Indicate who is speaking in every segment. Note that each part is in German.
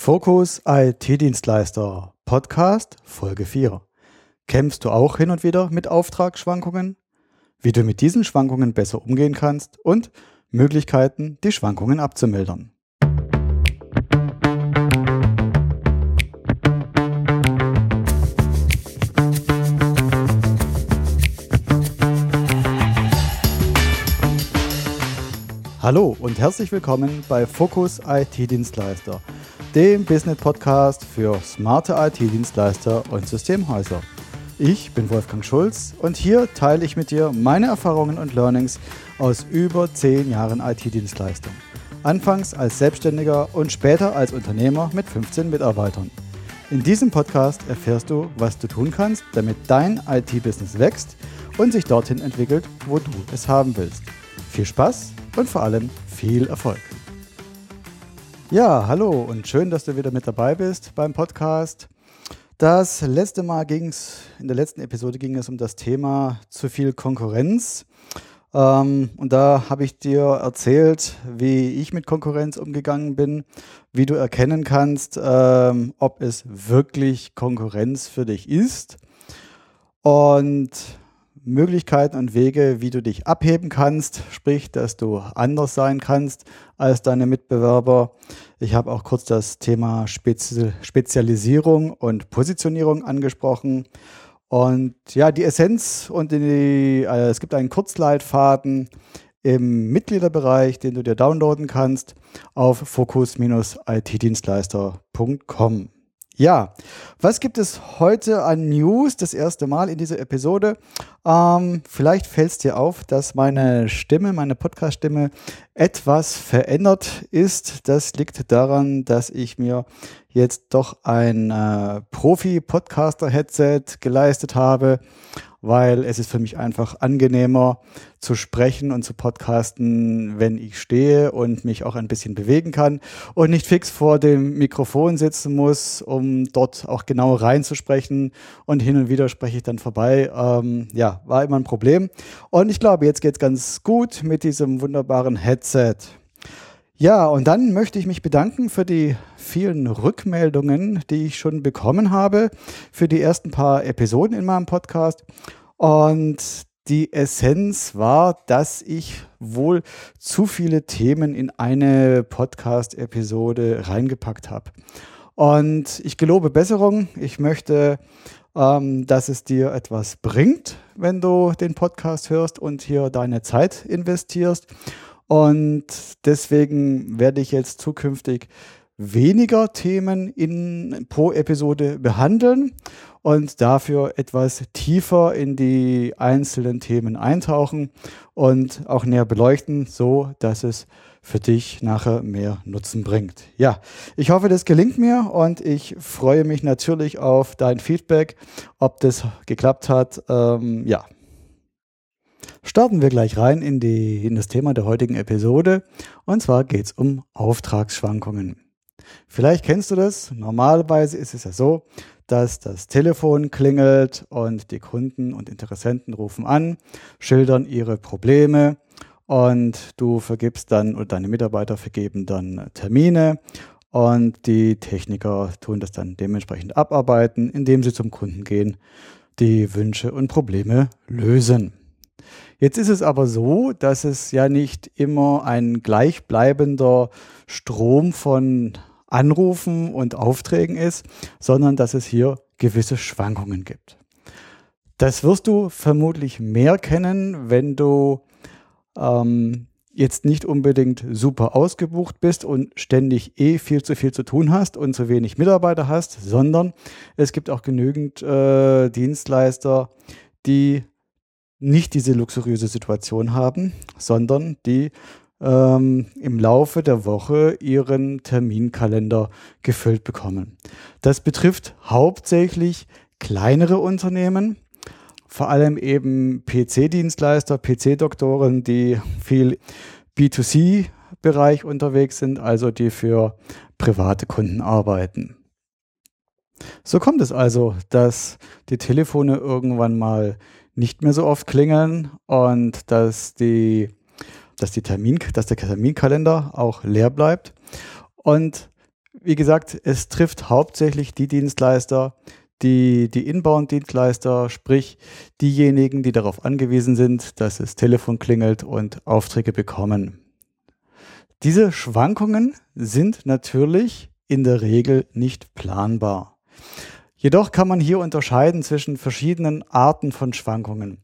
Speaker 1: Fokus IT-Dienstleister Podcast Folge 4. Kämpfst du auch hin und wieder mit Auftragsschwankungen? Wie du mit diesen Schwankungen besser umgehen kannst und Möglichkeiten, die Schwankungen abzumildern. Hallo und herzlich willkommen bei Fokus IT-Dienstleister dem Business-Podcast für smarte IT-Dienstleister und Systemhäuser. Ich bin Wolfgang Schulz und hier teile ich mit dir meine Erfahrungen und Learnings aus über zehn Jahren IT-Dienstleistung. Anfangs als Selbstständiger und später als Unternehmer mit 15 Mitarbeitern. In diesem Podcast erfährst du, was du tun kannst, damit dein IT-Business wächst und sich dorthin entwickelt, wo du es haben willst. Viel Spaß und vor allem viel Erfolg. Ja, hallo und schön, dass du wieder mit dabei bist beim Podcast. Das letzte Mal ging es, in der letzten Episode ging es um das Thema zu viel Konkurrenz. Ähm, und da habe ich dir erzählt, wie ich mit Konkurrenz umgegangen bin, wie du erkennen kannst, ähm, ob es wirklich Konkurrenz für dich ist. Und Möglichkeiten und Wege, wie du dich abheben kannst, sprich, dass du anders sein kannst als deine Mitbewerber. Ich habe auch kurz das Thema Spezi Spezialisierung und Positionierung angesprochen. Und ja, die Essenz und die, äh, es gibt einen Kurzleitfaden im Mitgliederbereich, den du dir downloaden kannst auf fokus-itdienstleister.com. Ja, was gibt es heute an News? Das erste Mal in dieser Episode. Ähm, vielleicht fällt es dir auf, dass meine Stimme, meine Podcast-Stimme etwas verändert ist. Das liegt daran, dass ich mir jetzt doch ein äh, Profi-Podcaster-Headset geleistet habe weil es ist für mich einfach angenehmer zu sprechen und zu podcasten, wenn ich stehe und mich auch ein bisschen bewegen kann und nicht fix vor dem Mikrofon sitzen muss, um dort auch genau reinzusprechen und hin und wieder spreche ich dann vorbei. Ähm, ja, war immer ein Problem. Und ich glaube, jetzt geht's ganz gut mit diesem wunderbaren Headset. Ja, und dann möchte ich mich bedanken für die vielen Rückmeldungen, die ich schon bekommen habe für die ersten paar Episoden in meinem Podcast. Und die Essenz war, dass ich wohl zu viele Themen in eine Podcast-Episode reingepackt habe. Und ich gelobe Besserung. Ich möchte, ähm, dass es dir etwas bringt, wenn du den Podcast hörst und hier deine Zeit investierst. Und deswegen werde ich jetzt zukünftig weniger Themen in, pro Episode behandeln und dafür etwas tiefer in die einzelnen Themen eintauchen und auch näher beleuchten, so dass es für dich nachher mehr Nutzen bringt. Ja, ich hoffe, das gelingt mir und ich freue mich natürlich auf dein Feedback, ob das geklappt hat. Ähm, ja, starten wir gleich rein in, die, in das Thema der heutigen Episode. Und zwar geht es um Auftragsschwankungen. Vielleicht kennst du das. Normalerweise ist es ja so, dass das Telefon klingelt und die Kunden und Interessenten rufen an, schildern ihre Probleme und du vergibst dann oder deine Mitarbeiter vergeben dann Termine und die Techniker tun das dann dementsprechend abarbeiten, indem sie zum Kunden gehen, die Wünsche und Probleme lösen. Jetzt ist es aber so, dass es ja nicht immer ein gleichbleibender Strom von Anrufen und Aufträgen ist, sondern dass es hier gewisse Schwankungen gibt. Das wirst du vermutlich mehr kennen, wenn du ähm, jetzt nicht unbedingt super ausgebucht bist und ständig eh viel zu viel zu tun hast und zu wenig Mitarbeiter hast, sondern es gibt auch genügend äh, Dienstleister, die nicht diese luxuriöse Situation haben, sondern die ähm, im Laufe der Woche ihren Terminkalender gefüllt bekommen. Das betrifft hauptsächlich kleinere Unternehmen, vor allem eben PC-Dienstleister, PC-Doktoren, die viel B2C-Bereich unterwegs sind, also die für private Kunden arbeiten. So kommt es also, dass die Telefone irgendwann mal nicht mehr so oft klingeln und dass die, dass die Termin, dass der Terminkalender auch leer bleibt. Und wie gesagt, es trifft hauptsächlich die Dienstleister, die, die Inbound-Dienstleister, sprich diejenigen, die darauf angewiesen sind, dass das Telefon klingelt und Aufträge bekommen. Diese Schwankungen sind natürlich in der Regel nicht planbar. Jedoch kann man hier unterscheiden zwischen verschiedenen Arten von Schwankungen.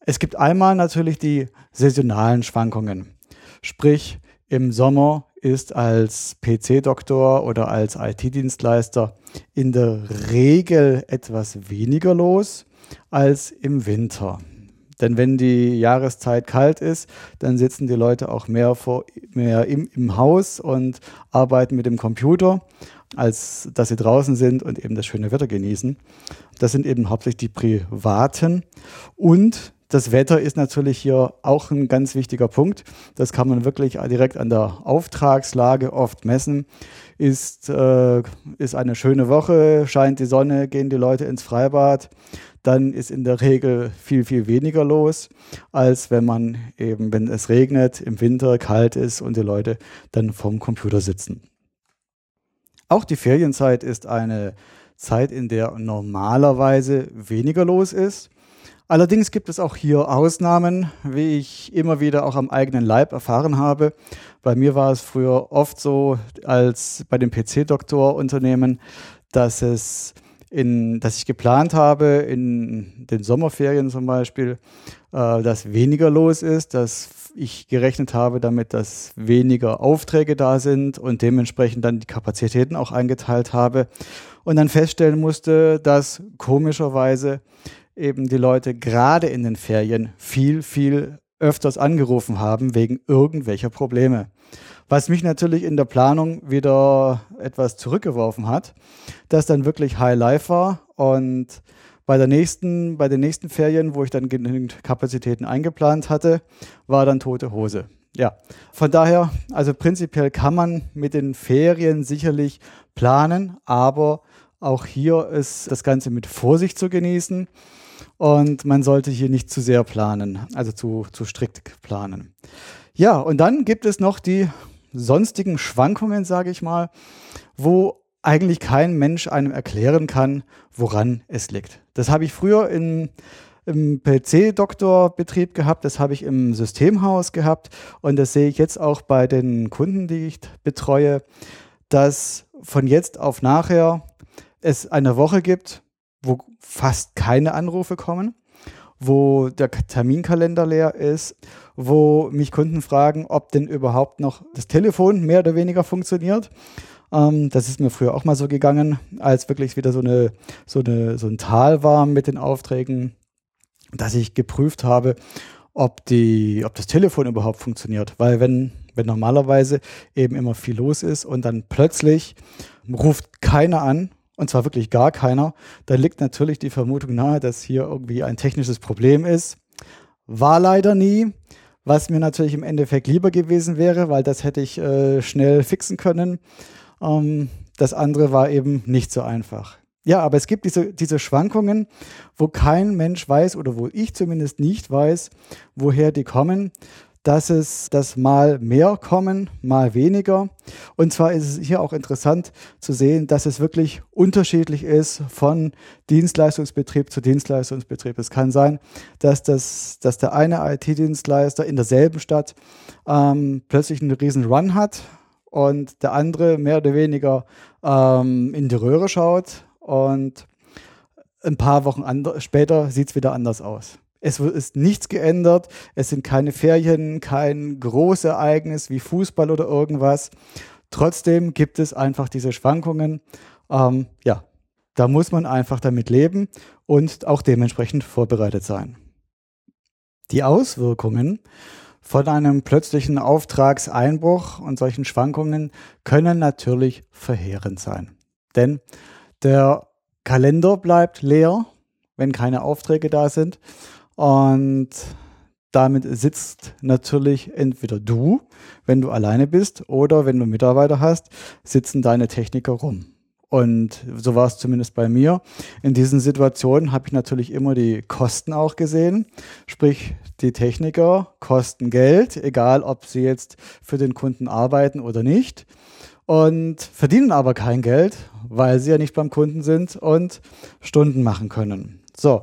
Speaker 1: Es gibt einmal natürlich die saisonalen Schwankungen. Sprich, im Sommer ist als PC-Doktor oder als IT-Dienstleister in der Regel etwas weniger los als im Winter. Denn wenn die Jahreszeit kalt ist, dann sitzen die Leute auch mehr, vor, mehr im, im Haus und arbeiten mit dem Computer, als dass sie draußen sind und eben das schöne Wetter genießen. Das sind eben hauptsächlich die Privaten. Und das Wetter ist natürlich hier auch ein ganz wichtiger Punkt. Das kann man wirklich direkt an der Auftragslage oft messen. Ist, äh, ist eine schöne Woche, scheint die Sonne, gehen die Leute ins Freibad, dann ist in der Regel viel, viel weniger los, als wenn man eben, wenn es regnet, im Winter kalt ist und die Leute dann vorm Computer sitzen. Auch die Ferienzeit ist eine Zeit, in der normalerweise weniger los ist. Allerdings gibt es auch hier Ausnahmen, wie ich immer wieder auch am eigenen Leib erfahren habe. Bei mir war es früher oft so, als bei dem PC-Doktor-Unternehmen, dass es in, dass ich geplant habe, in den Sommerferien zum Beispiel, äh, dass weniger los ist, dass ich gerechnet habe damit, dass weniger Aufträge da sind und dementsprechend dann die Kapazitäten auch eingeteilt habe und dann feststellen musste, dass komischerweise eben die Leute gerade in den Ferien viel, viel öfters angerufen haben wegen irgendwelcher Probleme. Was mich natürlich in der Planung wieder etwas zurückgeworfen hat, dass dann wirklich High Life war und bei der nächsten, bei den nächsten Ferien, wo ich dann genügend Kapazitäten eingeplant hatte, war dann tote Hose. Ja, von daher, also prinzipiell kann man mit den Ferien sicherlich planen, aber auch hier ist das Ganze mit Vorsicht zu genießen und man sollte hier nicht zu sehr planen, also zu, zu strikt planen. Ja, und dann gibt es noch die sonstigen Schwankungen, sage ich mal, wo eigentlich kein Mensch einem erklären kann, woran es liegt. Das habe ich früher in, im PC-Doktorbetrieb gehabt, das habe ich im Systemhaus gehabt und das sehe ich jetzt auch bei den Kunden, die ich betreue, dass von jetzt auf nachher es eine Woche gibt, wo fast keine Anrufe kommen, wo der Terminkalender leer ist, wo mich Kunden fragen, ob denn überhaupt noch das Telefon mehr oder weniger funktioniert. Ähm, das ist mir früher auch mal so gegangen, als wirklich wieder so, eine, so, eine, so ein Tal war mit den Aufträgen, dass ich geprüft habe, ob, die, ob das Telefon überhaupt funktioniert. Weil wenn, wenn normalerweise eben immer viel los ist und dann plötzlich ruft keiner an und zwar wirklich gar keiner, dann liegt natürlich die Vermutung nahe, dass hier irgendwie ein technisches Problem ist. War leider nie, was mir natürlich im Endeffekt lieber gewesen wäre, weil das hätte ich äh, schnell fixen können. Ähm, das andere war eben nicht so einfach. Ja, aber es gibt diese, diese Schwankungen, wo kein Mensch weiß oder wo ich zumindest nicht weiß, woher die kommen dass es das mal mehr kommen, mal weniger. Und zwar ist es hier auch interessant zu sehen, dass es wirklich unterschiedlich ist von Dienstleistungsbetrieb zu Dienstleistungsbetrieb. Es kann sein, dass, das, dass der eine IT-Dienstleister in derselben Stadt ähm, plötzlich einen riesen Run hat und der andere mehr oder weniger ähm, in die Röhre schaut und ein paar Wochen später sieht es wieder anders aus. Es ist nichts geändert. Es sind keine Ferien, kein Großereignis wie Fußball oder irgendwas. Trotzdem gibt es einfach diese Schwankungen. Ähm, ja, da muss man einfach damit leben und auch dementsprechend vorbereitet sein. Die Auswirkungen von einem plötzlichen Auftragseinbruch und solchen Schwankungen können natürlich verheerend sein. Denn der Kalender bleibt leer, wenn keine Aufträge da sind. Und damit sitzt natürlich entweder du, wenn du alleine bist, oder wenn du Mitarbeiter hast, sitzen deine Techniker rum. Und so war es zumindest bei mir. In diesen Situationen habe ich natürlich immer die Kosten auch gesehen. Sprich, die Techniker kosten Geld, egal ob sie jetzt für den Kunden arbeiten oder nicht. und verdienen aber kein Geld, weil sie ja nicht beim Kunden sind und Stunden machen können. So.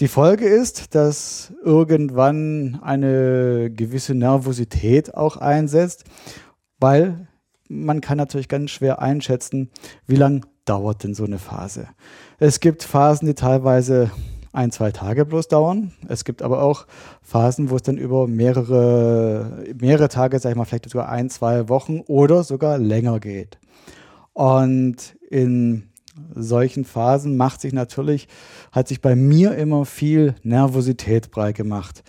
Speaker 1: Die Folge ist, dass irgendwann eine gewisse Nervosität auch einsetzt, weil man kann natürlich ganz schwer einschätzen, wie lang dauert denn so eine Phase. Es gibt Phasen, die teilweise ein, zwei Tage bloß dauern. Es gibt aber auch Phasen, wo es dann über mehrere, mehrere Tage, sag ich mal, vielleicht sogar ein, zwei Wochen oder sogar länger geht. Und in solchen Phasen macht sich natürlich, hat sich bei mir immer viel Nervosität breit gemacht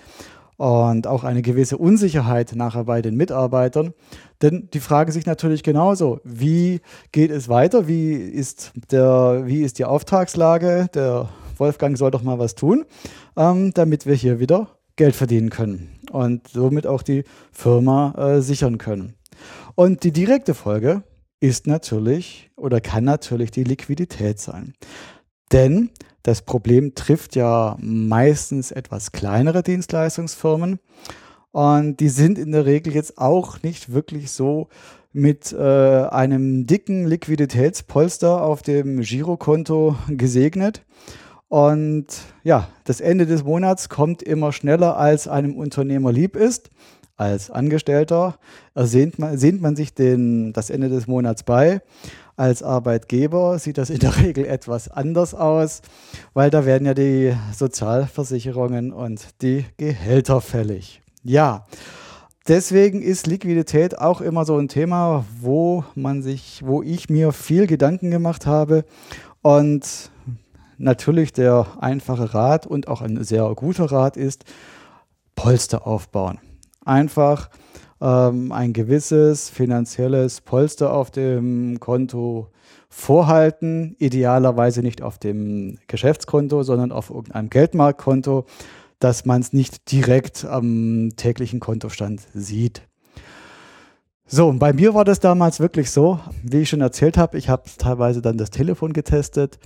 Speaker 1: und auch eine gewisse Unsicherheit nachher bei den Mitarbeitern. Denn die fragen sich natürlich genauso, wie geht es weiter? Wie ist, der, wie ist die Auftragslage? Der Wolfgang soll doch mal was tun, ähm, damit wir hier wieder Geld verdienen können und somit auch die Firma äh, sichern können. Und die direkte Folge ist natürlich oder kann natürlich die Liquidität sein. Denn das Problem trifft ja meistens etwas kleinere Dienstleistungsfirmen und die sind in der Regel jetzt auch nicht wirklich so mit äh, einem dicken Liquiditätspolster auf dem Girokonto gesegnet. Und ja, das Ende des Monats kommt immer schneller, als einem Unternehmer lieb ist. Als Angestellter ersehnt man, sehnt man sich den, das Ende des Monats bei. Als Arbeitgeber sieht das in der Regel etwas anders aus, weil da werden ja die Sozialversicherungen und die Gehälter fällig. Ja, deswegen ist Liquidität auch immer so ein Thema, wo man sich, wo ich mir viel Gedanken gemacht habe und natürlich der einfache Rat und auch ein sehr guter Rat ist, Polster aufbauen. Einfach ähm, ein gewisses finanzielles Polster auf dem Konto vorhalten, idealerweise nicht auf dem Geschäftskonto, sondern auf irgendeinem Geldmarktkonto, dass man es nicht direkt am täglichen Kontostand sieht. So, und bei mir war das damals wirklich so, wie ich schon erzählt habe, ich habe teilweise dann das Telefon getestet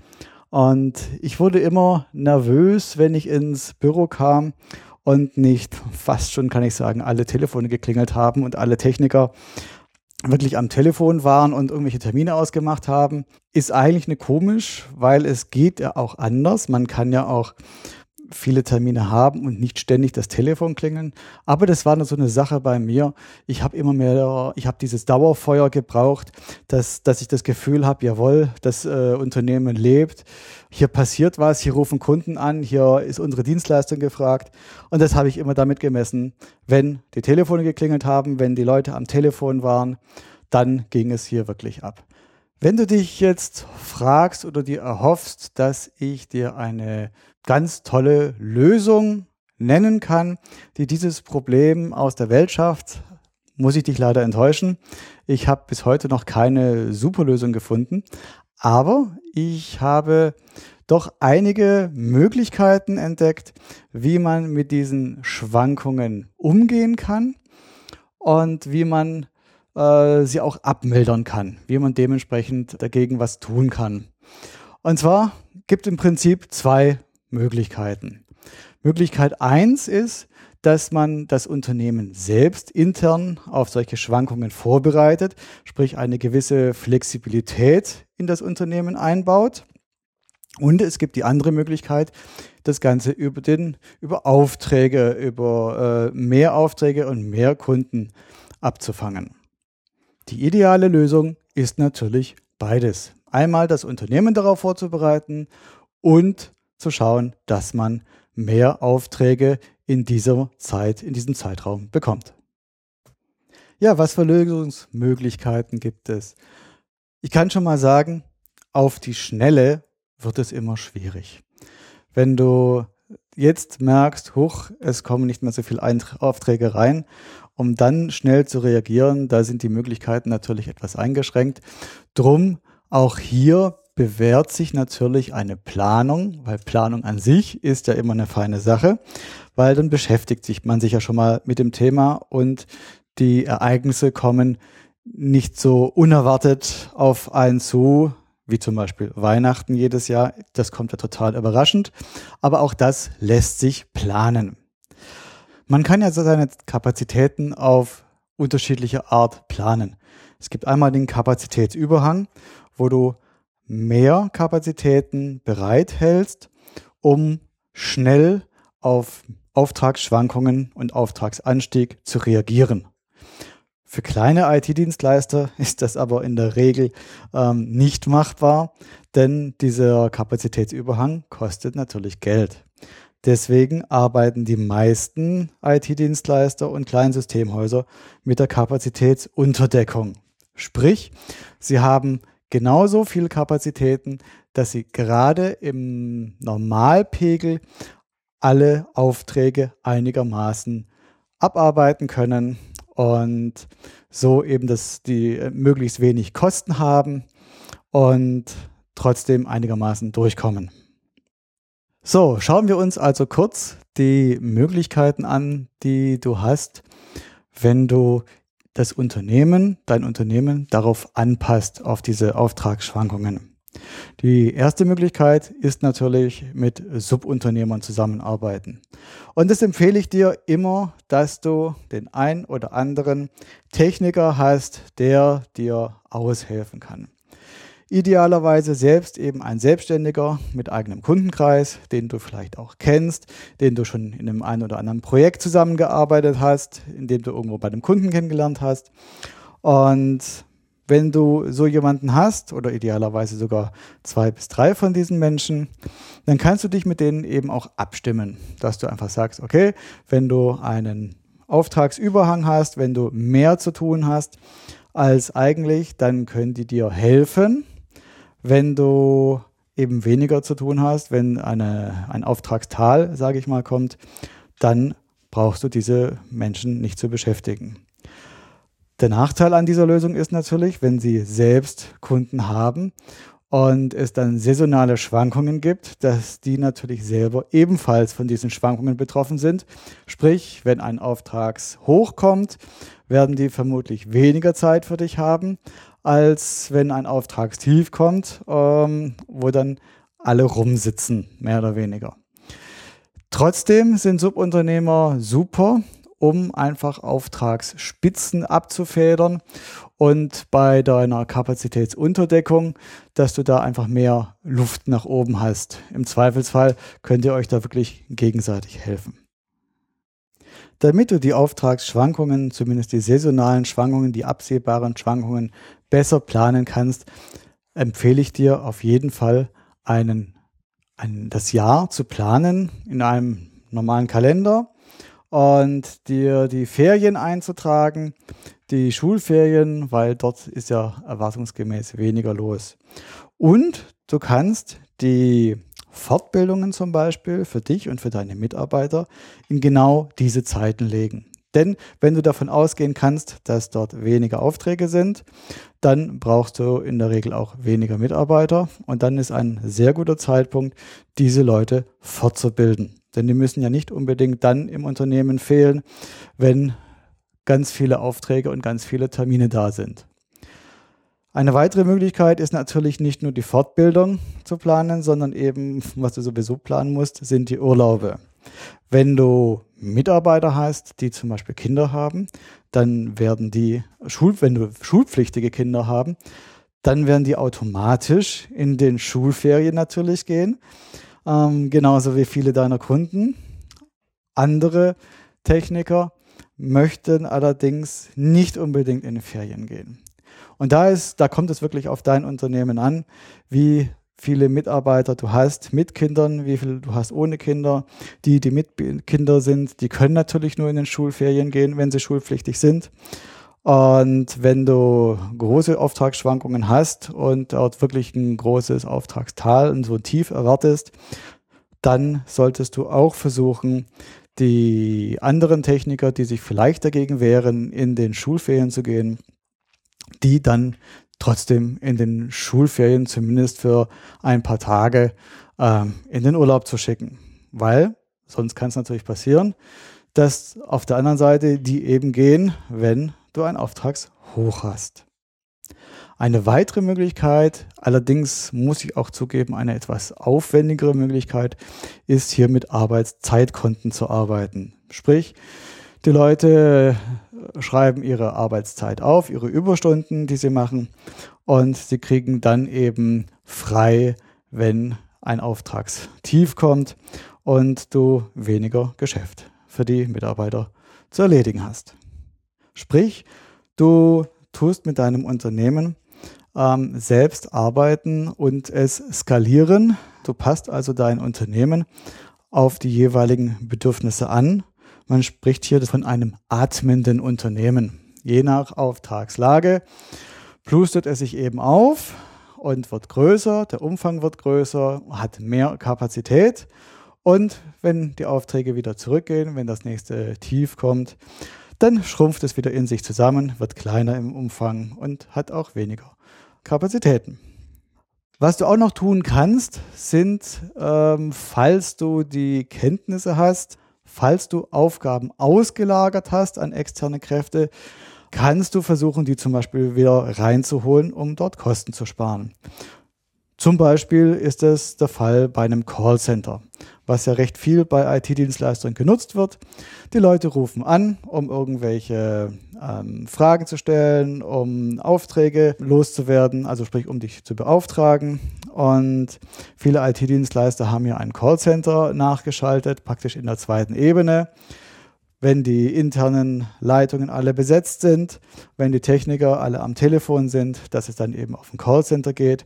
Speaker 1: und ich wurde immer nervös, wenn ich ins Büro kam und nicht fast schon, kann ich sagen, alle Telefone geklingelt haben und alle Techniker wirklich am Telefon waren und irgendwelche Termine ausgemacht haben, ist eigentlich eine komisch, weil es geht ja auch anders. Man kann ja auch viele Termine haben und nicht ständig das Telefon klingeln. Aber das war nur so eine Sache bei mir. Ich habe immer mehr, ich habe dieses Dauerfeuer gebraucht, dass, dass ich das Gefühl habe, jawohl, das äh, Unternehmen lebt. Hier passiert was, hier rufen Kunden an, hier ist unsere Dienstleistung gefragt. Und das habe ich immer damit gemessen, wenn die Telefone geklingelt haben, wenn die Leute am Telefon waren, dann ging es hier wirklich ab. Wenn du dich jetzt fragst oder dir erhoffst, dass ich dir eine ganz tolle Lösung nennen kann, die dieses Problem aus der Welt schafft, muss ich dich leider enttäuschen. Ich habe bis heute noch keine super Lösung gefunden, aber ich habe doch einige Möglichkeiten entdeckt, wie man mit diesen Schwankungen umgehen kann und wie man äh, sie auch abmildern kann, wie man dementsprechend dagegen was tun kann. Und zwar gibt im Prinzip zwei Möglichkeiten. Möglichkeit eins ist, dass man das Unternehmen selbst intern auf solche Schwankungen vorbereitet, sprich eine gewisse Flexibilität in das Unternehmen einbaut. Und es gibt die andere Möglichkeit, das Ganze über den, über Aufträge, über äh, mehr Aufträge und mehr Kunden abzufangen. Die ideale Lösung ist natürlich beides. Einmal das Unternehmen darauf vorzubereiten und zu schauen, dass man mehr Aufträge in dieser Zeit, in diesem Zeitraum bekommt. Ja, was für Lösungsmöglichkeiten gibt es? Ich kann schon mal sagen, auf die Schnelle wird es immer schwierig. Wenn du jetzt merkst, hoch, es kommen nicht mehr so viele Aufträge rein, um dann schnell zu reagieren, da sind die Möglichkeiten natürlich etwas eingeschränkt. Drum auch hier bewährt sich natürlich eine Planung, weil Planung an sich ist ja immer eine feine Sache, weil dann beschäftigt sich man sich ja schon mal mit dem Thema und die Ereignisse kommen nicht so unerwartet auf einen zu, wie zum Beispiel Weihnachten jedes Jahr. Das kommt ja total überraschend. Aber auch das lässt sich planen. Man kann ja seine Kapazitäten auf unterschiedliche Art planen. Es gibt einmal den Kapazitätsüberhang, wo du mehr Kapazitäten bereithältst, um schnell auf Auftragsschwankungen und Auftragsanstieg zu reagieren. Für kleine IT-Dienstleister ist das aber in der Regel ähm, nicht machbar, denn dieser Kapazitätsüberhang kostet natürlich Geld. Deswegen arbeiten die meisten IT-Dienstleister und Kleinsystemhäuser mit der Kapazitätsunterdeckung. Sprich, sie haben genauso viel Kapazitäten, dass sie gerade im Normalpegel alle Aufträge einigermaßen abarbeiten können und so eben, dass die äh, möglichst wenig Kosten haben und trotzdem einigermaßen durchkommen. So, schauen wir uns also kurz die Möglichkeiten an, die du hast, wenn du das Unternehmen, dein Unternehmen darauf anpasst, auf diese Auftragsschwankungen. Die erste Möglichkeit ist natürlich mit Subunternehmern zusammenarbeiten. Und das empfehle ich dir immer, dass du den ein oder anderen Techniker hast, der dir aushelfen kann. Idealerweise selbst eben ein Selbstständiger mit eigenem Kundenkreis, den du vielleicht auch kennst, den du schon in einem ein oder anderen Projekt zusammengearbeitet hast, in dem du irgendwo bei einem Kunden kennengelernt hast. Und wenn du so jemanden hast oder idealerweise sogar zwei bis drei von diesen Menschen, dann kannst du dich mit denen eben auch abstimmen, dass du einfach sagst, okay, wenn du einen Auftragsüberhang hast, wenn du mehr zu tun hast als eigentlich, dann können die dir helfen. Wenn du eben weniger zu tun hast, wenn eine, ein Auftragstal, sage ich mal, kommt, dann brauchst du diese Menschen nicht zu beschäftigen. Der Nachteil an dieser Lösung ist natürlich, wenn Sie selbst Kunden haben und es dann saisonale Schwankungen gibt, dass die natürlich selber ebenfalls von diesen Schwankungen betroffen sind. Sprich, wenn ein Auftragshoch kommt, werden die vermutlich weniger Zeit für dich haben, als wenn ein Auftragstief kommt, ähm, wo dann alle rumsitzen, mehr oder weniger. Trotzdem sind Subunternehmer super, um einfach Auftragsspitzen abzufedern und bei deiner Kapazitätsunterdeckung, dass du da einfach mehr Luft nach oben hast. Im Zweifelsfall könnt ihr euch da wirklich gegenseitig helfen. Damit du die Auftragsschwankungen, zumindest die saisonalen Schwankungen, die absehbaren Schwankungen besser planen kannst, empfehle ich dir auf jeden Fall einen, ein, das Jahr zu planen in einem normalen Kalender und dir die Ferien einzutragen, die Schulferien, weil dort ist ja erwartungsgemäß weniger los. Und du kannst die Fortbildungen zum Beispiel für dich und für deine Mitarbeiter in genau diese Zeiten legen. Denn wenn du davon ausgehen kannst, dass dort weniger Aufträge sind, dann brauchst du in der Regel auch weniger Mitarbeiter und dann ist ein sehr guter Zeitpunkt, diese Leute fortzubilden. Denn die müssen ja nicht unbedingt dann im Unternehmen fehlen, wenn ganz viele Aufträge und ganz viele Termine da sind. Eine weitere Möglichkeit ist natürlich nicht nur die Fortbildung zu planen, sondern eben, was du sowieso planen musst, sind die Urlaube. Wenn du Mitarbeiter hast, die zum Beispiel Kinder haben, dann werden die, wenn du schulpflichtige Kinder haben, dann werden die automatisch in den Schulferien natürlich gehen ähm, genauso wie viele deiner Kunden. Andere Techniker möchten allerdings nicht unbedingt in die Ferien gehen. Und da ist, da kommt es wirklich auf dein Unternehmen an, wie viele Mitarbeiter du hast mit Kindern, wie viele du hast ohne Kinder. Die, die mit Kinder sind, die können natürlich nur in den Schulferien gehen, wenn sie schulpflichtig sind. Und wenn du große Auftragsschwankungen hast und dort wirklich ein großes Auftragstal und so tief erwartest, dann solltest du auch versuchen, die anderen Techniker, die sich vielleicht dagegen wehren, in den Schulferien zu gehen, die dann trotzdem in den Schulferien zumindest für ein paar Tage ähm, in den Urlaub zu schicken. Weil sonst kann es natürlich passieren, dass auf der anderen Seite die eben gehen, wenn du ein Auftragshoch hast. Eine weitere Möglichkeit, allerdings muss ich auch zugeben, eine etwas aufwendigere Möglichkeit, ist hier mit Arbeitszeitkonten zu arbeiten. Sprich, die Leute schreiben ihre Arbeitszeit auf, ihre Überstunden, die sie machen und sie kriegen dann eben frei, wenn ein Auftragstief kommt und du weniger Geschäft für die Mitarbeiter zu erledigen hast. Sprich, du tust mit deinem Unternehmen ähm, selbst arbeiten und es skalieren. Du passt also dein Unternehmen auf die jeweiligen Bedürfnisse an. Man spricht hier von einem atmenden Unternehmen. Je nach Auftragslage plustet es sich eben auf und wird größer, der Umfang wird größer, hat mehr Kapazität und wenn die Aufträge wieder zurückgehen, wenn das nächste Tief kommt, dann schrumpft es wieder in sich zusammen, wird kleiner im Umfang und hat auch weniger Kapazitäten. Was du auch noch tun kannst, sind, ähm, falls du die Kenntnisse hast, falls du Aufgaben ausgelagert hast an externe Kräfte, kannst du versuchen, die zum Beispiel wieder reinzuholen, um dort Kosten zu sparen. Zum Beispiel ist es der Fall bei einem Callcenter, was ja recht viel bei IT-Dienstleistern genutzt wird. Die Leute rufen an, um irgendwelche ähm, Fragen zu stellen, um Aufträge loszuwerden, also sprich, um dich zu beauftragen. Und viele IT-Dienstleister haben ja ein Callcenter nachgeschaltet, praktisch in der zweiten Ebene wenn die internen Leitungen alle besetzt sind, wenn die Techniker alle am Telefon sind, dass es dann eben auf ein Callcenter geht.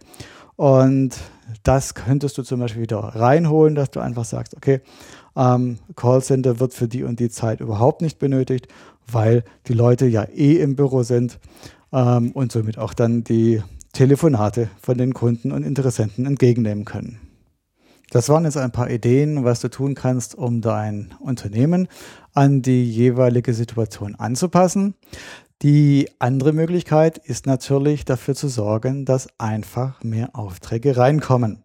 Speaker 1: Und das könntest du zum Beispiel wieder reinholen, dass du einfach sagst, okay, ähm, Callcenter wird für die und die Zeit überhaupt nicht benötigt, weil die Leute ja eh im Büro sind ähm, und somit auch dann die Telefonate von den Kunden und Interessenten entgegennehmen können. Das waren jetzt ein paar Ideen, was du tun kannst, um dein Unternehmen an die jeweilige Situation anzupassen. Die andere Möglichkeit ist natürlich dafür zu sorgen, dass einfach mehr Aufträge reinkommen.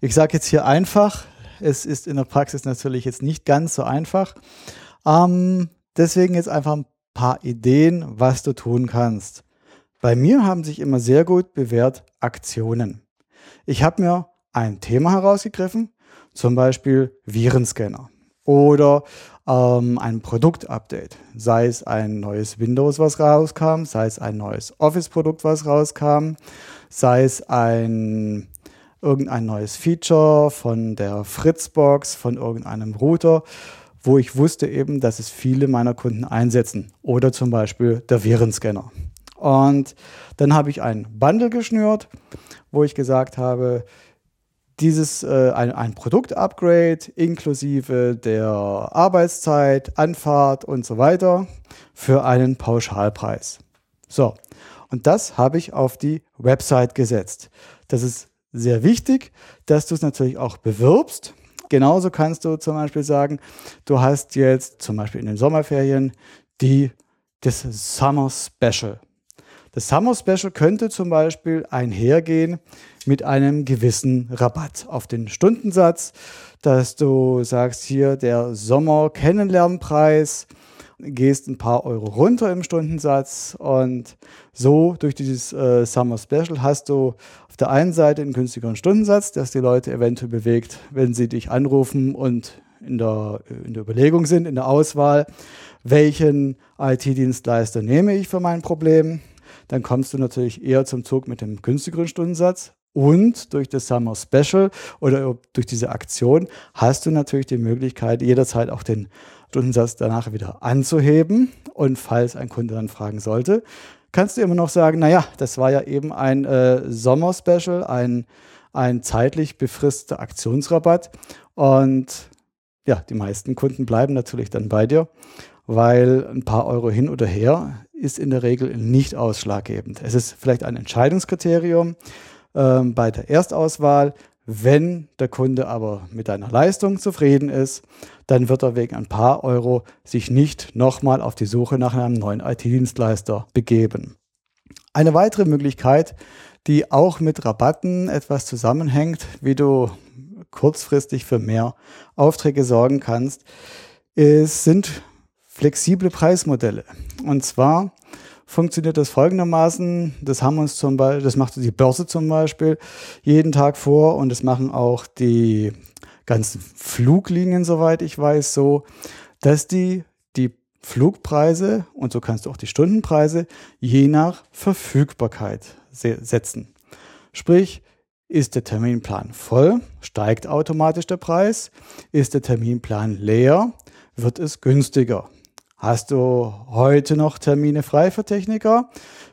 Speaker 1: Ich sage jetzt hier einfach, es ist in der Praxis natürlich jetzt nicht ganz so einfach. Ähm, deswegen jetzt einfach ein paar Ideen, was du tun kannst. Bei mir haben sich immer sehr gut bewährt Aktionen. Ich habe mir ein Thema herausgegriffen, zum Beispiel Virenscanner oder ähm, ein Produktupdate, sei es ein neues Windows, was rauskam, sei es ein neues Office-Produkt, was rauskam, sei es ein irgendein neues Feature von der Fritzbox, von irgendeinem Router, wo ich wusste eben, dass es viele meiner Kunden einsetzen. Oder zum Beispiel der Virenscanner. Und dann habe ich ein Bundle geschnürt, wo ich gesagt habe, dieses äh, ein, ein Produktupgrade inklusive der Arbeitszeit, Anfahrt und so weiter für einen Pauschalpreis. So, und das habe ich auf die Website gesetzt. Das ist sehr wichtig, dass du es natürlich auch bewirbst. Genauso kannst du zum Beispiel sagen, du hast jetzt zum Beispiel in den Sommerferien die, das Summer Special. Das Summer Special könnte zum Beispiel einhergehen mit einem gewissen Rabatt auf den Stundensatz, dass du sagst, hier der Sommer-Kennenlernpreis, gehst ein paar Euro runter im Stundensatz und so durch dieses äh, Summer Special hast du auf der einen Seite einen günstigeren Stundensatz, dass die Leute eventuell bewegt, wenn sie dich anrufen und in der, in der Überlegung sind, in der Auswahl, welchen IT-Dienstleister nehme ich für mein Problem dann kommst du natürlich eher zum Zug mit dem günstigeren Stundensatz. Und durch das Summer Special oder durch diese Aktion hast du natürlich die Möglichkeit, jederzeit auch den Stundensatz danach wieder anzuheben. Und falls ein Kunde dann fragen sollte, kannst du immer noch sagen, naja, das war ja eben ein äh, Sommer-Special, ein, ein zeitlich befristeter Aktionsrabatt. Und ja, die meisten Kunden bleiben natürlich dann bei dir, weil ein paar Euro hin oder her ist in der Regel nicht ausschlaggebend. Es ist vielleicht ein Entscheidungskriterium ähm, bei der Erstauswahl. Wenn der Kunde aber mit deiner Leistung zufrieden ist, dann wird er wegen ein paar Euro sich nicht nochmal auf die Suche nach einem neuen IT-Dienstleister begeben. Eine weitere Möglichkeit, die auch mit Rabatten etwas zusammenhängt, wie du kurzfristig für mehr Aufträge sorgen kannst, ist, sind flexible Preismodelle. Und zwar funktioniert das folgendermaßen. Das haben uns zum Beispiel, das macht die Börse zum Beispiel jeden Tag vor und das machen auch die ganzen Fluglinien, soweit ich weiß, so, dass die die Flugpreise und so kannst du auch die Stundenpreise je nach Verfügbarkeit setzen. Sprich, ist der Terminplan voll, steigt automatisch der Preis. Ist der Terminplan leer, wird es günstiger. Hast du heute noch Termine frei für Techniker,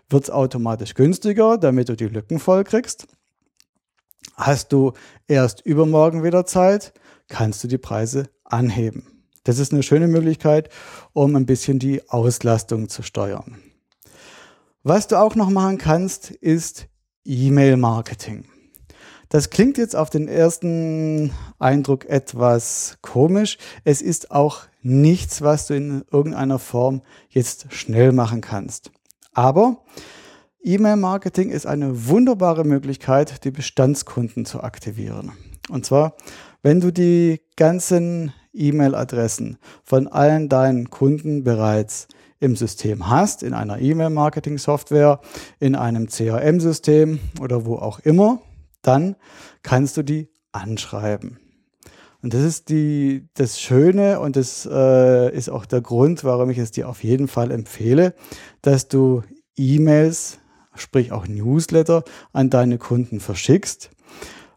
Speaker 1: wird es automatisch günstiger, damit du die Lücken voll kriegst. Hast du erst übermorgen wieder Zeit, kannst du die Preise anheben. Das ist eine schöne Möglichkeit, um ein bisschen die Auslastung zu steuern. Was du auch noch machen kannst, ist E-Mail-Marketing. Das klingt jetzt auf den ersten Eindruck etwas komisch. Es ist auch nichts, was du in irgendeiner Form jetzt schnell machen kannst. Aber E-Mail-Marketing ist eine wunderbare Möglichkeit, die Bestandskunden zu aktivieren. Und zwar, wenn du die ganzen E-Mail-Adressen von allen deinen Kunden bereits im System hast, in einer E-Mail-Marketing-Software, in einem CRM-System oder wo auch immer, dann kannst du die anschreiben. Und das ist die, das Schöne und das äh, ist auch der Grund, warum ich es dir auf jeden Fall empfehle, dass du E-Mails, sprich auch Newsletter an deine Kunden verschickst.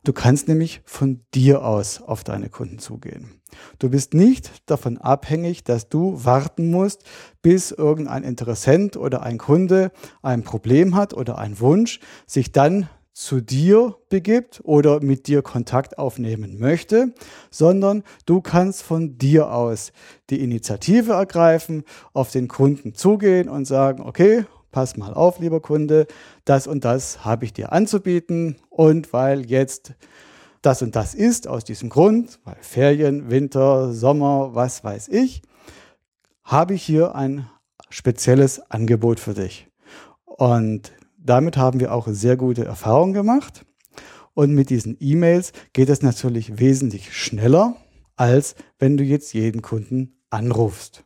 Speaker 1: Du kannst nämlich von dir aus auf deine Kunden zugehen. Du bist nicht davon abhängig, dass du warten musst, bis irgendein Interessent oder ein Kunde ein Problem hat oder einen Wunsch, sich dann zu dir begibt oder mit dir Kontakt aufnehmen möchte, sondern du kannst von dir aus die Initiative ergreifen, auf den Kunden zugehen und sagen, okay, pass mal auf, lieber Kunde, das und das habe ich dir anzubieten und weil jetzt das und das ist, aus diesem Grund, weil Ferien, Winter, Sommer, was weiß ich, habe ich hier ein spezielles Angebot für dich. Und damit haben wir auch sehr gute Erfahrungen gemacht. Und mit diesen E-Mails geht es natürlich wesentlich schneller, als wenn du jetzt jeden Kunden anrufst.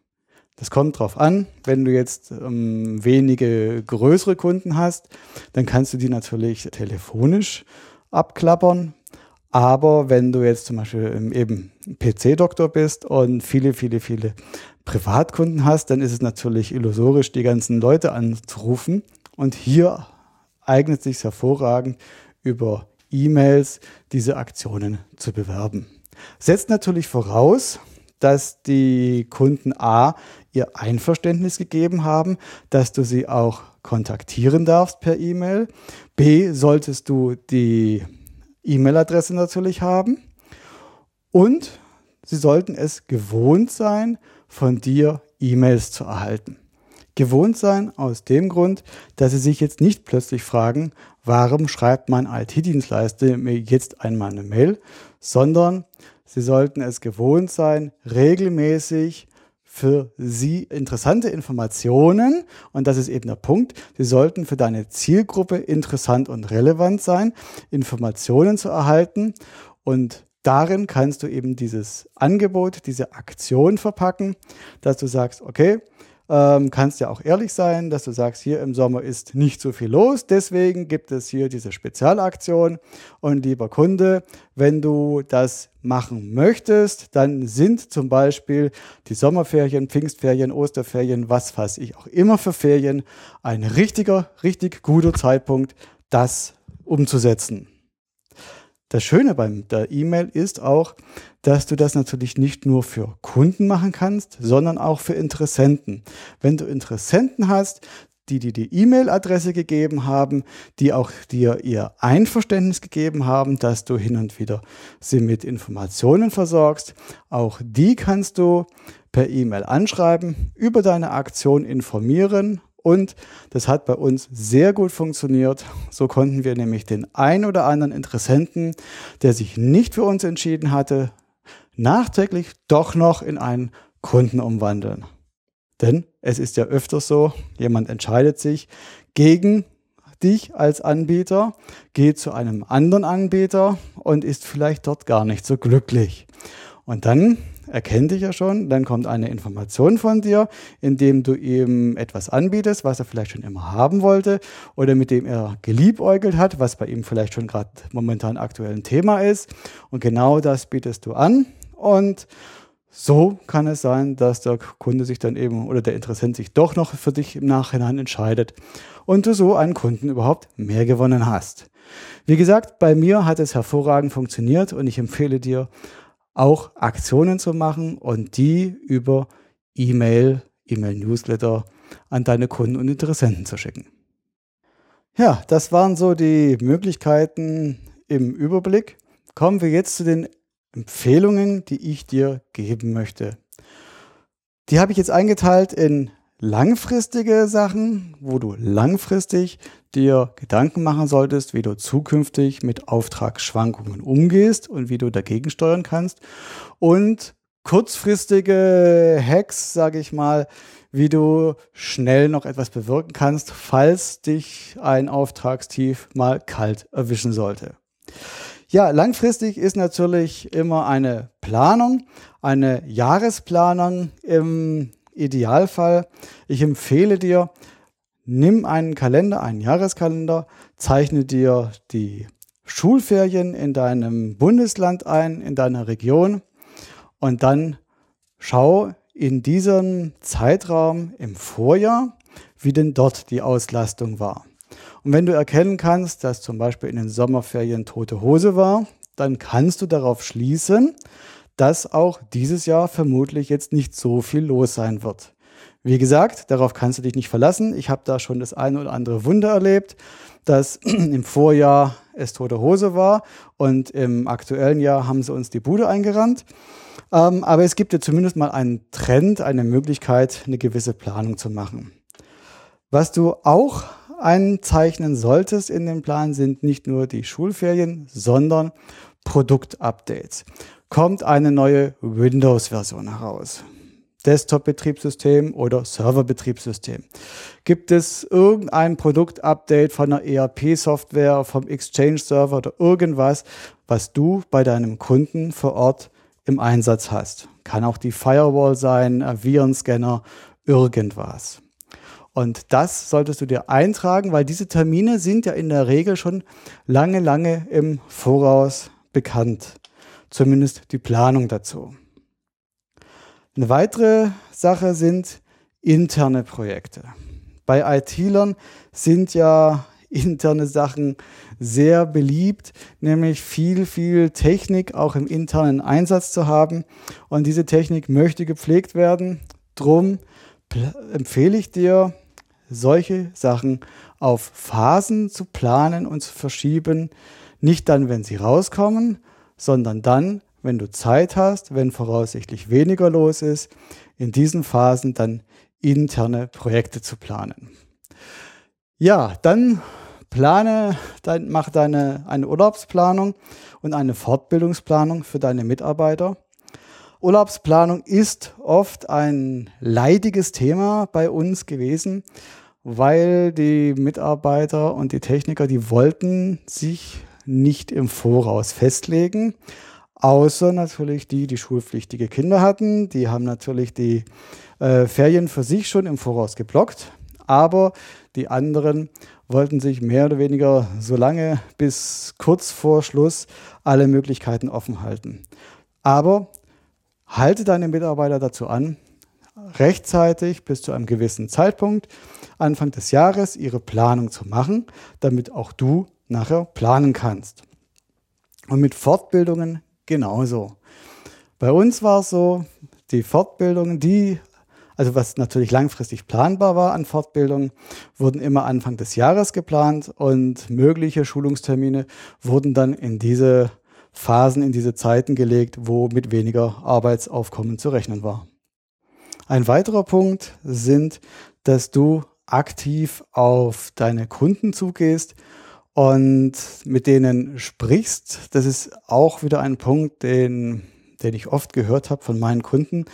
Speaker 1: Das kommt drauf an. Wenn du jetzt ähm, wenige größere Kunden hast, dann kannst du die natürlich telefonisch abklappern. Aber wenn du jetzt zum Beispiel eben PC-Doktor bist und viele, viele, viele Privatkunden hast, dann ist es natürlich illusorisch, die ganzen Leute anzurufen. Und hier eignet sich hervorragend über E-Mails diese Aktionen zu bewerben. Setzt natürlich voraus, dass die Kunden A ihr Einverständnis gegeben haben, dass du sie auch kontaktieren darfst per E-Mail. B solltest du die E-Mail-Adresse natürlich haben. Und sie sollten es gewohnt sein, von dir E-Mails zu erhalten gewohnt sein aus dem Grund, dass sie sich jetzt nicht plötzlich fragen, warum schreibt mein IT-Dienstleister mir jetzt einmal eine Mail, sondern sie sollten es gewohnt sein, regelmäßig für Sie interessante Informationen, und das ist eben der Punkt, sie sollten für deine Zielgruppe interessant und relevant sein, Informationen zu erhalten und darin kannst du eben dieses Angebot, diese Aktion verpacken, dass du sagst, okay, ähm, kannst ja auch ehrlich sein, dass du sagst, hier im Sommer ist nicht so viel los, deswegen gibt es hier diese Spezialaktion. Und lieber Kunde, wenn du das machen möchtest, dann sind zum Beispiel die Sommerferien, Pfingstferien, Osterferien, was weiß ich auch immer für Ferien, ein richtiger, richtig guter Zeitpunkt, das umzusetzen. Das Schöne bei der E-Mail ist auch, dass du das natürlich nicht nur für Kunden machen kannst, sondern auch für Interessenten. Wenn du Interessenten hast, die dir die E-Mail-Adresse gegeben haben, die auch dir ihr Einverständnis gegeben haben, dass du hin und wieder sie mit Informationen versorgst. Auch die kannst du per E-Mail anschreiben, über deine Aktion informieren und das hat bei uns sehr gut funktioniert. So konnten wir nämlich den ein oder anderen Interessenten, der sich nicht für uns entschieden hatte, nachträglich doch noch in einen Kunden umwandeln. Denn es ist ja öfters so, jemand entscheidet sich gegen dich als Anbieter, geht zu einem anderen Anbieter und ist vielleicht dort gar nicht so glücklich. Und dann erkennt dich ja schon, dann kommt eine Information von dir, indem du ihm etwas anbietest, was er vielleicht schon immer haben wollte oder mit dem er geliebäugelt hat, was bei ihm vielleicht schon gerade momentan aktuell ein Thema ist. Und genau das bietest du an und So kann es sein, dass der Kunde sich dann eben oder der Interessent sich doch noch für dich im Nachhinein entscheidet und du so einen Kunden überhaupt mehr gewonnen hast. Wie gesagt, bei mir hat es hervorragend funktioniert und ich empfehle dir auch Aktionen zu machen und die über E-Mail, E-Mail-Newsletter an deine Kunden und Interessenten zu schicken. Ja, das waren so die Möglichkeiten im Überblick. Kommen wir jetzt zu den Empfehlungen, die ich dir geben möchte. Die habe ich jetzt eingeteilt in langfristige Sachen, wo du langfristig dir Gedanken machen solltest, wie du zukünftig mit Auftragsschwankungen umgehst und wie du dagegen steuern kannst. Und kurzfristige Hacks, sage ich mal, wie du schnell noch etwas bewirken kannst, falls dich ein Auftragstief mal kalt erwischen sollte. Ja, langfristig ist natürlich immer eine Planung, eine Jahresplanung im Idealfall. Ich empfehle dir, nimm einen Kalender, einen Jahreskalender, zeichne dir die Schulferien in deinem Bundesland ein, in deiner Region und dann schau in diesem Zeitraum im Vorjahr, wie denn dort die Auslastung war. Und wenn du erkennen kannst, dass zum Beispiel in den Sommerferien tote Hose war, dann kannst du darauf schließen, dass auch dieses Jahr vermutlich jetzt nicht so viel los sein wird. Wie gesagt, darauf kannst du dich nicht verlassen. Ich habe da schon das eine oder andere Wunder erlebt, dass im Vorjahr es tote Hose war und im aktuellen Jahr haben sie uns die Bude eingerannt. Ähm, aber es gibt ja zumindest mal einen Trend, eine Möglichkeit, eine gewisse Planung zu machen. Was du auch einzeichnen solltest in dem Plan sind nicht nur die Schulferien, sondern Produktupdates kommt eine neue Windows-Version heraus. Desktop-Betriebssystem oder Server-Betriebssystem. Gibt es irgendein Produktupdate von einer ERP-Software, vom Exchange-Server oder irgendwas, was du bei deinem Kunden vor Ort im Einsatz hast? Kann auch die Firewall sein, ein Virenscanner, irgendwas. Und das solltest du dir eintragen, weil diese Termine sind ja in der Regel schon lange, lange im Voraus bekannt zumindest die Planung dazu. Eine weitere Sache sind interne Projekte. Bei IT-Lern sind ja interne Sachen sehr beliebt, nämlich viel, viel Technik auch im internen Einsatz zu haben. Und diese Technik möchte gepflegt werden. Drum empfehle ich dir, solche Sachen auf Phasen zu planen und zu verschieben. Nicht dann, wenn sie rauskommen, sondern dann, wenn du Zeit hast, wenn voraussichtlich weniger los ist, in diesen Phasen dann interne Projekte zu planen. Ja, dann plane, dann mach deine eine Urlaubsplanung und eine Fortbildungsplanung für deine Mitarbeiter. Urlaubsplanung ist oft ein leidiges Thema bei uns gewesen, weil die Mitarbeiter und die Techniker, die wollten sich nicht im Voraus festlegen. Außer natürlich die, die schulpflichtige Kinder hatten. Die haben natürlich die äh, Ferien für sich schon im Voraus geblockt. Aber die anderen wollten sich mehr oder weniger so lange bis kurz vor Schluss alle Möglichkeiten offen halten. Aber halte deine Mitarbeiter dazu an, rechtzeitig bis zu einem gewissen Zeitpunkt Anfang des Jahres ihre Planung zu machen, damit auch du nachher planen kannst. Und mit Fortbildungen genauso. Bei uns war es so, die Fortbildungen, die, also was natürlich langfristig planbar war an Fortbildungen, wurden immer Anfang des Jahres geplant und mögliche Schulungstermine wurden dann in diese Phasen, in diese Zeiten gelegt, wo mit weniger Arbeitsaufkommen zu rechnen war. Ein weiterer Punkt sind, dass du aktiv auf deine Kunden zugehst und mit denen sprichst. Das ist auch wieder ein Punkt, den, den ich oft gehört habe von meinen Kunden.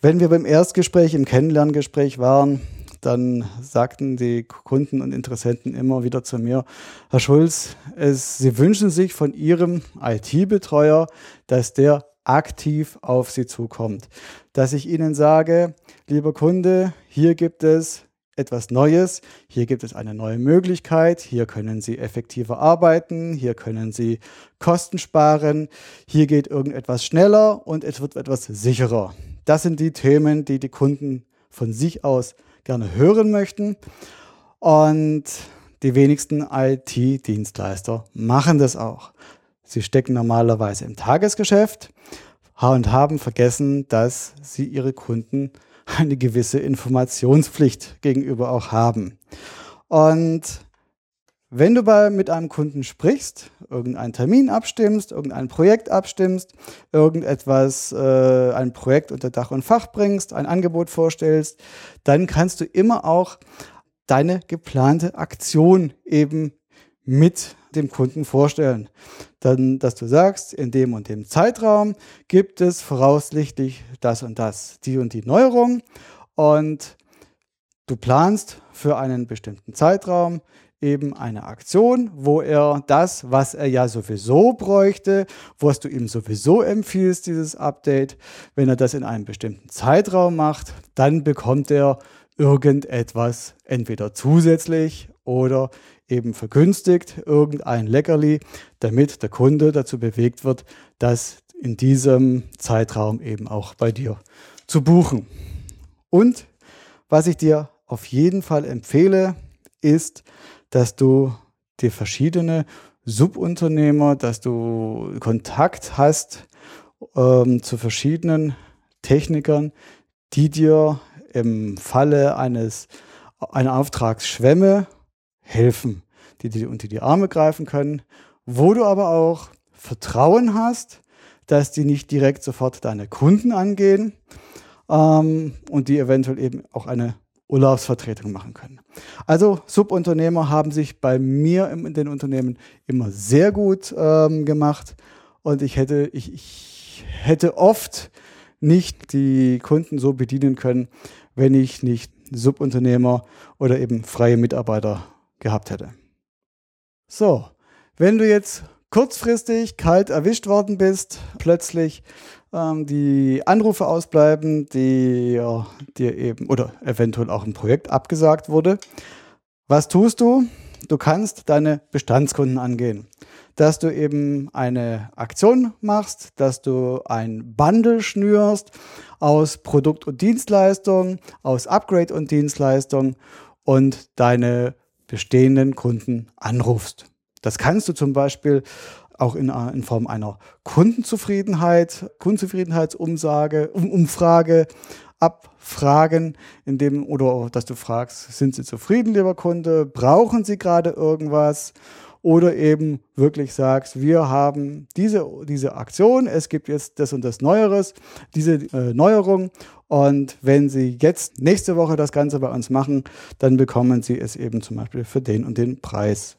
Speaker 1: Wenn wir beim Erstgespräch, im Kennenlerngespräch waren, dann sagten die Kunden und Interessenten immer wieder zu mir, Herr Schulz, es, Sie wünschen sich von Ihrem IT-Betreuer, dass der aktiv auf Sie zukommt. Dass ich Ihnen sage, lieber Kunde, hier gibt es etwas Neues, hier gibt es eine neue Möglichkeit, hier können Sie effektiver arbeiten, hier können Sie Kosten sparen, hier geht irgendetwas schneller und es wird etwas sicherer. Das sind die Themen, die die Kunden von sich aus gerne hören möchten. Und die wenigsten IT-Dienstleister machen das auch. Sie stecken normalerweise im Tagesgeschäft und haben vergessen, dass sie ihre Kunden eine gewisse Informationspflicht gegenüber auch haben. Und wenn du bei, mit einem Kunden sprichst, irgendeinen Termin abstimmst, irgendein Projekt abstimmst, irgendetwas, äh, ein Projekt unter Dach und Fach bringst, ein Angebot vorstellst, dann kannst du immer auch deine geplante Aktion eben mit dem Kunden vorstellen. Dann, dass du sagst, in dem und dem Zeitraum gibt es voraussichtlich das und das, die und die Neuerung und du planst für einen bestimmten Zeitraum eben eine Aktion, wo er das, was er ja sowieso bräuchte, was du ihm sowieso empfiehlst, dieses Update, wenn er das in einem bestimmten Zeitraum macht, dann bekommt er irgendetwas entweder zusätzlich oder eben vergünstigt, irgendein Leckerli, damit der Kunde dazu bewegt wird, das in diesem Zeitraum eben auch bei dir zu buchen. Und was ich dir auf jeden Fall empfehle, ist, dass du dir verschiedene Subunternehmer, dass du Kontakt hast ähm, zu verschiedenen Technikern, die dir im Falle eines einer Auftragsschwemme helfen, die dir unter die Arme greifen können, wo du aber auch Vertrauen hast, dass die nicht direkt sofort deine Kunden angehen ähm, und die eventuell eben auch eine Urlaubsvertretung machen können. Also Subunternehmer haben sich bei mir in den Unternehmen immer sehr gut ähm, gemacht und ich hätte, ich, ich hätte oft nicht die Kunden so bedienen können, wenn ich nicht Subunternehmer oder eben freie Mitarbeiter gehabt hätte. So, wenn du jetzt kurzfristig kalt erwischt worden bist, plötzlich ähm, die Anrufe ausbleiben, die ja, dir eben oder eventuell auch ein Projekt abgesagt wurde, was tust du? Du kannst deine Bestandskunden angehen dass du eben eine Aktion machst, dass du ein Bundle schnürst aus Produkt und Dienstleistung, aus Upgrade und Dienstleistung und deine bestehenden Kunden anrufst. Das kannst du zum Beispiel auch in, in Form einer Kundenzufriedenheit, Kundenzufriedenheitsumsage, um, Umfrage abfragen, indem oder dass du fragst, sind Sie zufrieden, lieber Kunde? Brauchen Sie gerade irgendwas? Oder eben wirklich sagst, wir haben diese, diese Aktion, es gibt jetzt das und das Neueres, diese äh, Neuerung und wenn Sie jetzt nächste Woche das Ganze bei uns machen, dann bekommen Sie es eben zum Beispiel für den und den Preis.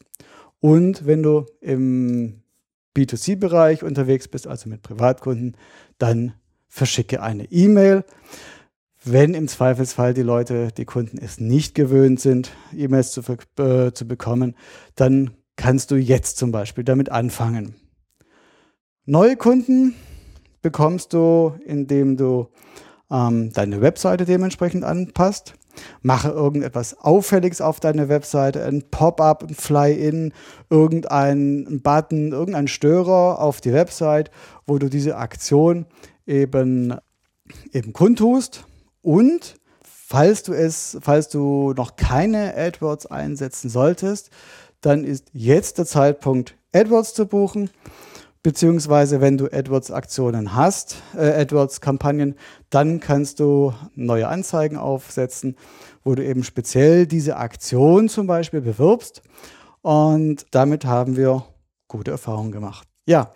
Speaker 1: Und wenn du im B2C-Bereich unterwegs bist, also mit Privatkunden, dann verschicke eine E-Mail. Wenn im Zweifelsfall die Leute, die Kunden es nicht gewöhnt sind, E-Mails zu, äh, zu bekommen, dann kannst du jetzt zum Beispiel damit anfangen. Neue Kunden bekommst du, indem du ähm, deine Webseite dementsprechend anpasst. Mache irgendetwas Auffälliges auf deine Webseite, ein Pop-up, ein Fly-in, irgendein Button, irgendein Störer auf die Website, wo du diese Aktion eben, eben kundtust. Und falls du es, falls du noch keine AdWords einsetzen solltest, dann ist jetzt der Zeitpunkt, AdWords zu buchen. Beziehungsweise, wenn du AdWords-Aktionen hast, äh, AdWords-Kampagnen, dann kannst du neue Anzeigen aufsetzen, wo du eben speziell diese Aktion zum Beispiel bewirbst. Und damit haben wir gute Erfahrungen gemacht. Ja,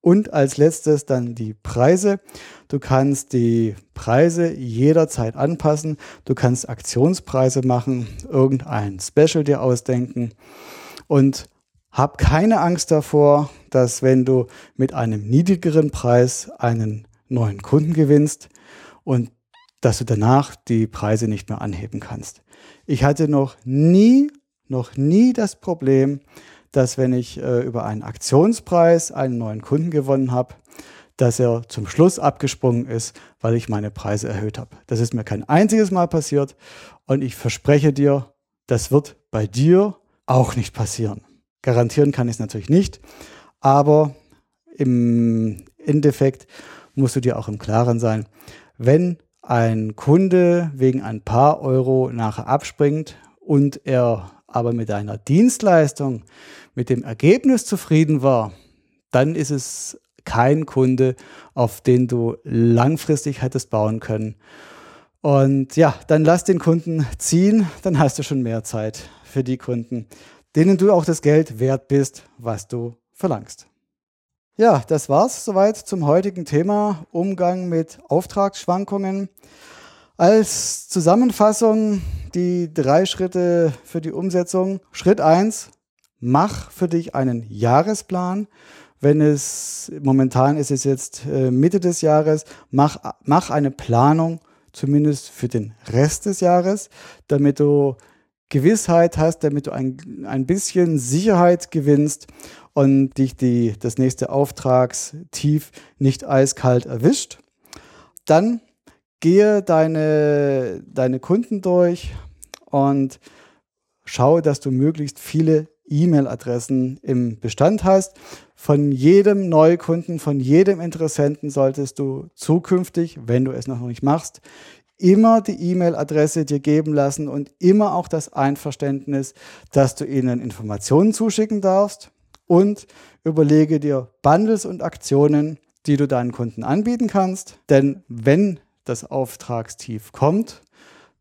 Speaker 1: und als letztes dann die Preise. Du kannst die Preise jederzeit anpassen. Du kannst Aktionspreise machen, irgendein Special dir ausdenken. Und hab keine Angst davor, dass wenn du mit einem niedrigeren Preis einen neuen Kunden gewinnst und dass du danach die Preise nicht mehr anheben kannst. Ich hatte noch nie, noch nie das Problem, dass wenn ich äh, über einen Aktionspreis einen neuen Kunden gewonnen habe, dass er zum Schluss abgesprungen ist, weil ich meine Preise erhöht habe. Das ist mir kein einziges Mal passiert und ich verspreche dir, das wird bei dir auch nicht passieren. Garantieren kann ich es natürlich nicht, aber im Endeffekt musst du dir auch im Klaren sein, wenn ein Kunde wegen ein paar Euro nachher abspringt und er aber mit deiner Dienstleistung, mit dem Ergebnis zufrieden war, dann ist es kein Kunde, auf den du langfristig hättest bauen können. Und ja, dann lass den Kunden ziehen, dann hast du schon mehr Zeit für die Kunden, denen du auch das Geld wert bist, was du verlangst. Ja, das war's soweit zum heutigen Thema Umgang mit Auftragsschwankungen. Als Zusammenfassung die drei Schritte für die Umsetzung. Schritt eins: mach für dich einen Jahresplan. Wenn es momentan ist es jetzt äh, Mitte des Jahres, mach, mach eine Planung, zumindest für den Rest des Jahres, damit du Gewissheit hast, damit du ein, ein bisschen Sicherheit gewinnst und dich die, das nächste Auftragstief nicht eiskalt erwischt. Dann gehe deine, deine Kunden durch und schaue, dass du möglichst viele E-Mail-Adressen im Bestand hast. Von jedem Neukunden, von jedem Interessenten solltest du zukünftig, wenn du es noch nicht machst, immer die E-Mail-Adresse dir geben lassen und immer auch das Einverständnis, dass du ihnen Informationen zuschicken darfst und überlege dir Bundles und Aktionen, die du deinen Kunden anbieten kannst. Denn wenn das Auftragstief kommt,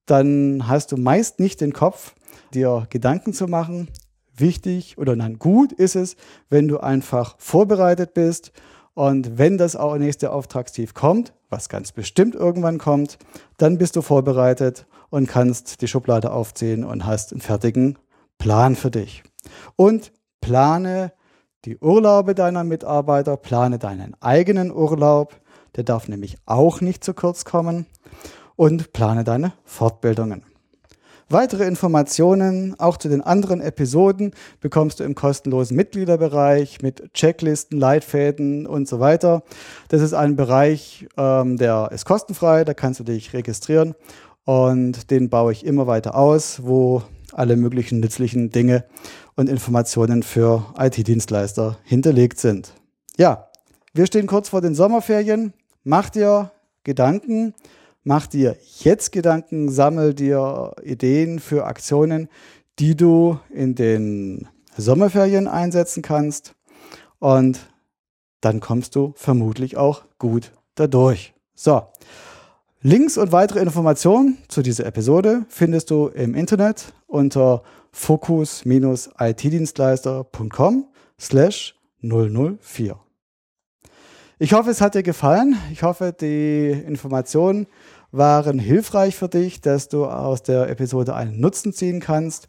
Speaker 1: dann hast du meist nicht den Kopf, dir Gedanken zu machen. Wichtig oder nein, gut ist es, wenn du einfach vorbereitet bist und wenn das nächste Auftragstief kommt, was ganz bestimmt irgendwann kommt, dann bist du vorbereitet und kannst die Schublade aufziehen und hast einen fertigen Plan für dich. Und plane die Urlaube deiner Mitarbeiter, plane deinen eigenen Urlaub, der darf nämlich auch nicht zu kurz kommen und plane deine Fortbildungen. Weitere Informationen auch zu den anderen Episoden bekommst du im kostenlosen Mitgliederbereich mit Checklisten, Leitfäden und so weiter. Das ist ein Bereich, ähm, der ist kostenfrei, da kannst du dich registrieren und den baue ich immer weiter aus, wo alle möglichen nützlichen Dinge und Informationen für IT-Dienstleister hinterlegt sind. Ja, wir stehen kurz vor den Sommerferien. Mach dir Gedanken, mach dir jetzt Gedanken, sammel dir Ideen für Aktionen, die du in den Sommerferien einsetzen kannst und dann kommst du vermutlich auch gut dadurch. So, Links und weitere Informationen zu dieser Episode findest du im Internet unter focus-itdienstleister.com slash 004. Ich hoffe, es hat dir gefallen. Ich hoffe, die Informationen waren hilfreich für dich, dass du aus der Episode einen Nutzen ziehen kannst.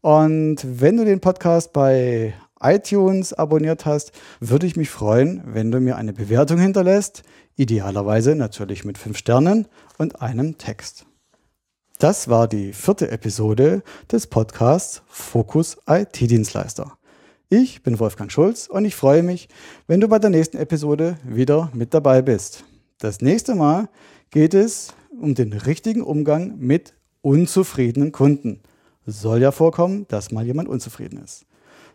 Speaker 1: Und wenn du den Podcast bei iTunes abonniert hast, würde ich mich freuen, wenn du mir eine Bewertung hinterlässt. Idealerweise natürlich mit fünf Sternen und einem Text. Das war die vierte Episode des Podcasts Fokus IT-Dienstleister. Ich bin Wolfgang Schulz und ich freue mich, wenn du bei der nächsten Episode wieder mit dabei bist. Das nächste Mal geht es um den richtigen Umgang mit unzufriedenen Kunden. Soll ja vorkommen, dass mal jemand unzufrieden ist.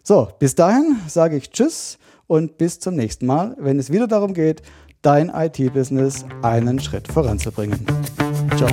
Speaker 1: So, bis dahin sage ich Tschüss und bis zum nächsten Mal, wenn es wieder darum geht, dein IT-Business einen Schritt voranzubringen. Ciao.